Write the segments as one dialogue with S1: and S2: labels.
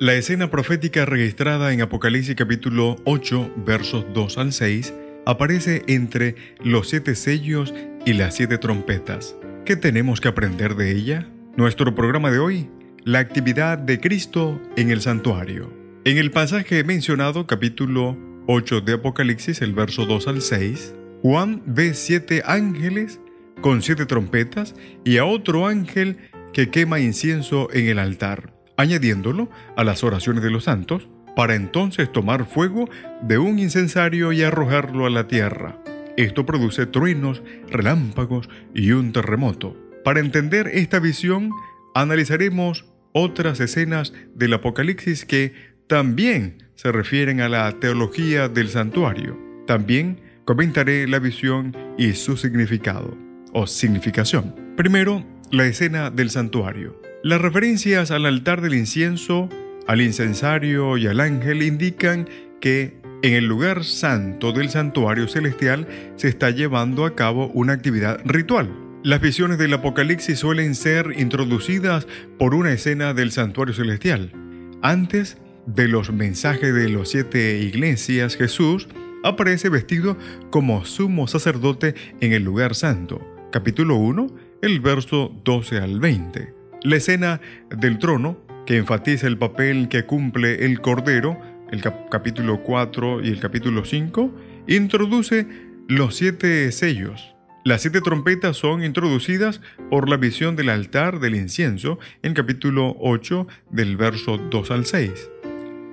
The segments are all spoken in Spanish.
S1: La escena profética registrada en Apocalipsis capítulo 8 versos 2 al 6 aparece entre los siete sellos y las siete trompetas. ¿Qué tenemos que aprender de ella? Nuestro programa de hoy, la actividad de Cristo en el santuario. En el pasaje mencionado, capítulo 8 de Apocalipsis, el verso 2 al 6, Juan ve siete ángeles con siete trompetas y a otro ángel que quema incienso en el altar añadiéndolo a las oraciones de los santos, para entonces tomar fuego de un incensario y arrojarlo a la tierra. Esto produce truenos, relámpagos y un terremoto. Para entender esta visión, analizaremos otras escenas del Apocalipsis que también se refieren a la teología del santuario. También comentaré la visión y su significado o significación. Primero, la escena del santuario. Las referencias al altar del incienso, al incensario y al ángel indican que en el lugar santo del santuario celestial se está llevando a cabo una actividad ritual. Las visiones del Apocalipsis suelen ser introducidas por una escena del santuario celestial. Antes de los mensajes de los siete iglesias, Jesús aparece vestido como sumo sacerdote en el lugar santo. Capítulo 1, el verso 12 al 20. La escena del trono, que enfatiza el papel que cumple el Cordero, el capítulo 4 y el capítulo 5, introduce los siete sellos. Las siete trompetas son introducidas por la visión del altar del incienso en capítulo 8 del verso 2 al 6.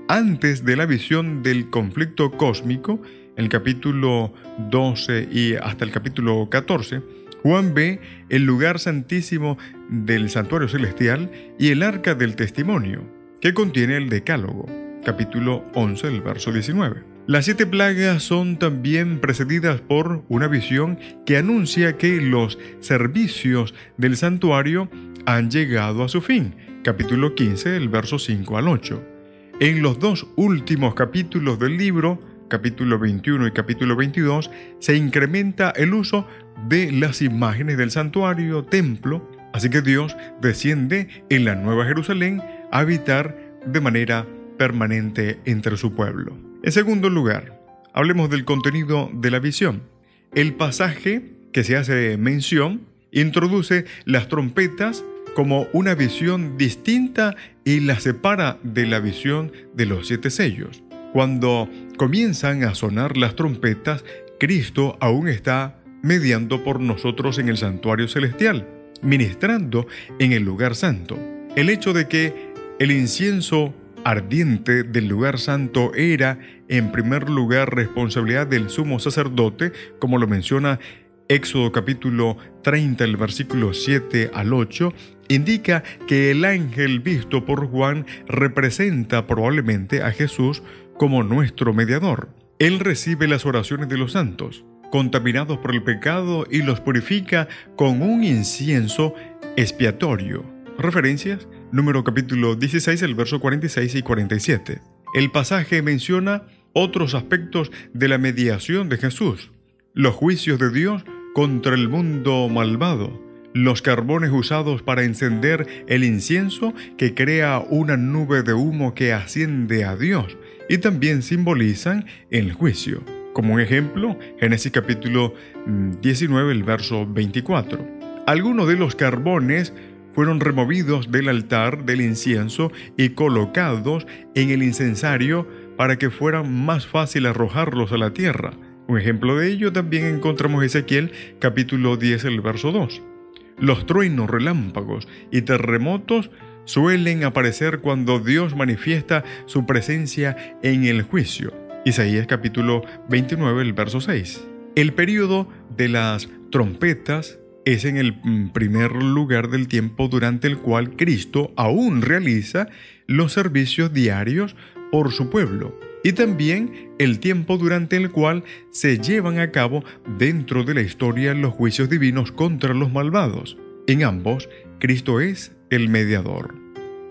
S1: Antes de la visión del conflicto cósmico, el capítulo 12 y hasta el capítulo 14, Juan ve el lugar santísimo del santuario celestial y el arca del testimonio, que contiene el decálogo, capítulo 11, el verso 19. Las siete plagas son también precedidas por una visión que anuncia que los servicios del santuario han llegado a su fin, capítulo 15, el verso 5 al 8. En los dos últimos capítulos del libro, capítulo 21 y capítulo 22, se incrementa el uso de las imágenes del santuario, templo, así que Dios desciende en la Nueva Jerusalén a habitar de manera permanente entre su pueblo. En segundo lugar, hablemos del contenido de la visión. El pasaje que se hace mención introduce las trompetas como una visión distinta y la separa de la visión de los siete sellos. Cuando comienzan a sonar las trompetas, Cristo aún está mediando por nosotros en el santuario celestial, ministrando en el lugar santo. El hecho de que el incienso ardiente del lugar santo era, en primer lugar, responsabilidad del sumo sacerdote, como lo menciona Éxodo capítulo 30, el versículo 7 al 8, indica que el ángel visto por Juan representa probablemente a Jesús como nuestro mediador. Él recibe las oraciones de los santos, contaminados por el pecado, y los purifica con un incienso expiatorio. Referencias, número capítulo 16, el verso 46 y 47. El pasaje menciona otros aspectos de la mediación de Jesús, los juicios de Dios contra el mundo malvado, los carbones usados para encender el incienso que crea una nube de humo que asciende a Dios y también simbolizan el juicio. Como un ejemplo, Génesis capítulo 19, mm, el verso 24. Algunos de los carbones fueron removidos del altar del incienso y colocados en el incensario para que fuera más fácil arrojarlos a la tierra. Un ejemplo de ello también encontramos Ezequiel capítulo 10, el verso 2. Los truenos, relámpagos y terremotos suelen aparecer cuando Dios manifiesta su presencia en el juicio. Isaías capítulo 29, el verso 6. El período de las trompetas es en el mm, primer lugar del tiempo durante el cual Cristo aún realiza los servicios diarios por su pueblo y también el tiempo durante el cual se llevan a cabo dentro de la historia los juicios divinos contra los malvados. En ambos, Cristo es el mediador.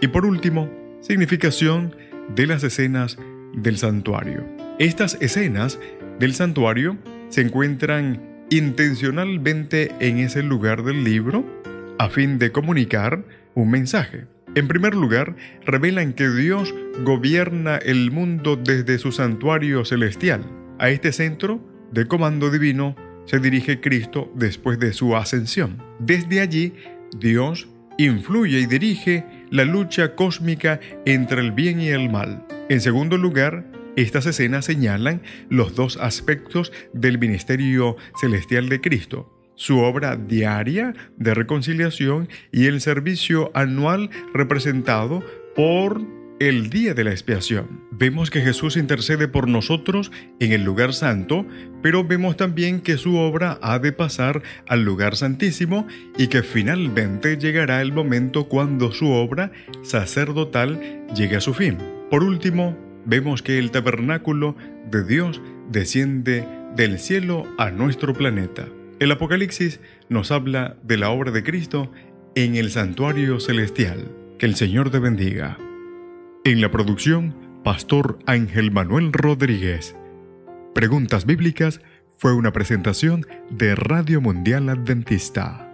S1: Y por último, significación de las escenas del santuario. Estas escenas del santuario se encuentran intencionalmente en ese lugar del libro a fin de comunicar un mensaje. En primer lugar, revelan que Dios gobierna el mundo desde su santuario celestial. A este centro de comando divino se dirige Cristo después de su ascensión. Desde allí, Dios influye y dirige la lucha cósmica entre el bien y el mal. En segundo lugar, estas escenas señalan los dos aspectos del ministerio celestial de Cristo, su obra diaria de reconciliación y el servicio anual representado por el día de la expiación. Vemos que Jesús intercede por nosotros en el lugar santo, pero vemos también que su obra ha de pasar al lugar santísimo y que finalmente llegará el momento cuando su obra sacerdotal llegue a su fin. Por último, vemos que el tabernáculo de Dios desciende del cielo a nuestro planeta. El Apocalipsis nos habla de la obra de Cristo en el santuario celestial. Que el Señor te bendiga. En la producción, Pastor Ángel Manuel Rodríguez. Preguntas Bíblicas fue una presentación de Radio Mundial Adventista.